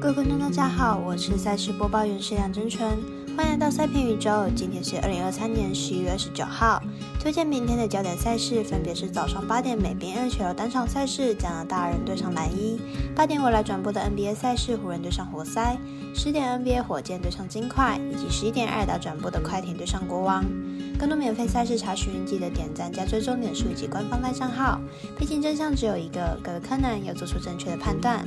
各位观众，大家好，我是赛事播报员石梁真纯，欢迎来到赛评宇宙。今天是二零二三年十一月二十九号，推荐明天的焦点赛事分别是早上八点美编 NHL 单场赛事，加拿大人对上蓝衣；八点我来转播的 NBA 赛事，湖人对上活塞；十点 NBA 火箭对上金块，以及十一点二打转播的快艇对上国王。更多免费赛事查询，记得点赞加追踪点数以及官方赖账号。毕竟真相只有一个，各位柯南要做出正确的判断。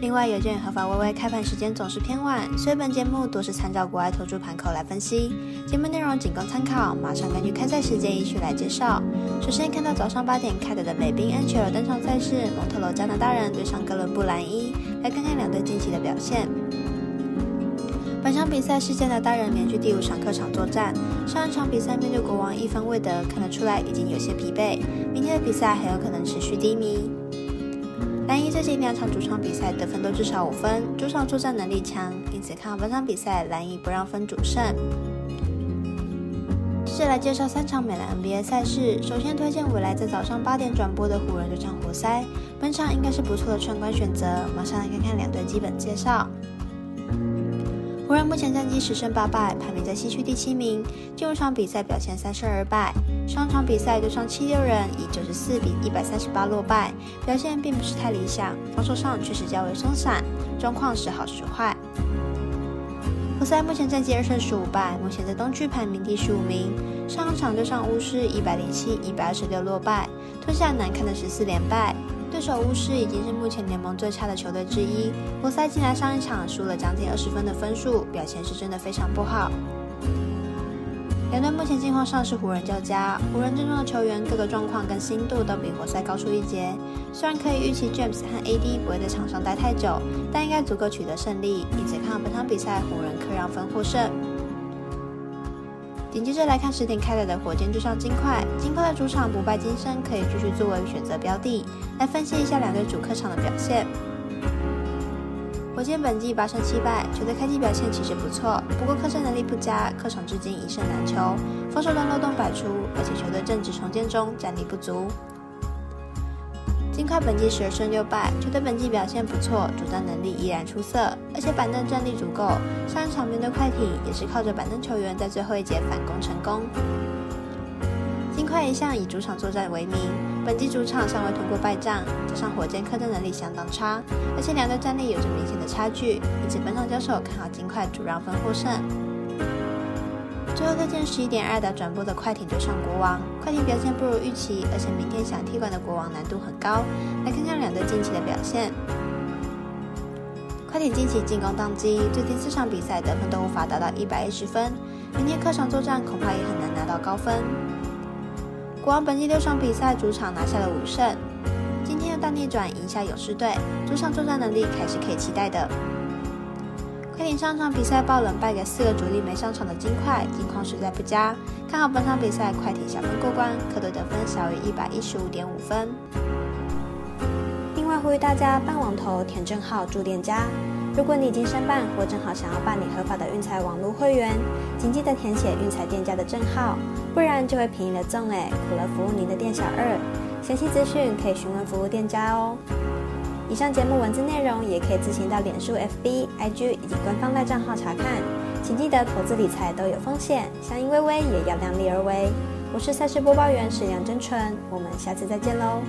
另外，有鉴合法微微开盘时间总是偏晚，所以本节目多是参照国外投注盘口来分析。节目内容仅供参考，马上根据开赛时间依序来介绍。首先看到早上八点开打的美宾 NHL 登场赛事，蒙特罗加拿大人对上哥伦布蓝衣，来看看两队近期的表现。本场比赛是加拿大人连续第五场客场作战，上一场比赛面对国王一分未得，看得出来已经有些疲惫。明天的比赛很有可能持续低迷。蓝衣最近两场主场比赛得分都至少五分，主场作战能力强，因此看好本场比赛蓝衣不让分主胜。接着来介绍三场美篮 NBA 赛事，首先推荐未来在早上八点转播的湖人对战活塞，本场应该是不错的串关选择。马上来看看两队基本介绍。湖人目前战绩十胜八败，排名在西区第七名。进入场比赛表现三胜二败，上场比赛对上七六人以九十四比一百三十八落败，表现并不是太理想，防守上确实较为松散，状况时好时坏。活塞目前战绩二胜十五败，目前在东区排名第十五名。上场对上巫师一百零七一百二十六落败，吞下难看的十四连败。对手巫师已经是目前联盟最差的球队之一，活塞进来上一场输了将近二十分的分数，表现是真的非常不好。两队目前近况上是湖人较佳，湖人阵中的球员各个状况跟心度都比活塞高出一截。虽然可以预期 James 和 AD 不会在场上待太久，但应该足够取得胜利，因此看好本场比赛湖人客让分获胜。紧接着来看十点开打的火箭对上金块，金块的主场不败金身，可以继续作为选择标的。来分析一下两队主客场的表现。火箭本季八胜七败，球队开季表现其实不错，不过客胜能力不佳，客场至今一胜难求，防守端漏洞百出，而且球队正值重建中，战力不足。金块本季十二胜六败，球队本季表现不错，主战能力依然出色，而且板凳战力足够。上一场面对快艇，也是靠着板凳球员在最后一节反攻成功。金块一向以主场作战为名，本季主场尚未通过败仗，加上火箭客战能力相当差，而且两队战力有着明显的差距，因此本场交手看好金块主让分获胜。最后推荐十一点二打转播的快艇对上国王，快艇表现不如预期，而且明天想踢馆的国王难度很高。来看看两队近期的表现。快艇近期进攻宕机，最近四场比赛得分都无法达到一百一十分，明天客场作战恐怕也很难拿到高分。国王本季六场比赛主场拿下了五胜，今天的大逆转赢下勇士队，主场作战能力还是可以期待的。快艇上场比赛爆冷败给四个主力没上场的金块，近况实在不佳。看好本场比赛快艇小分过关，客队得分小于一百一十五点五分。另外呼吁大家办网投填证号注店家，如果你已经申办或正好想要办理合法的运彩网络会员，请记得填写运彩店家的证号，不然就会便宜了赠哎，苦了服务您的店小二。详细资讯可以询问服务店家哦。以上节目文字内容也可以自行到脸书、FB、IG 以及官方赖账号查看，请记得投资理财都有风险，相依微微也要量力而为。我是赛事播报员史阳真纯，我们下次再见喽。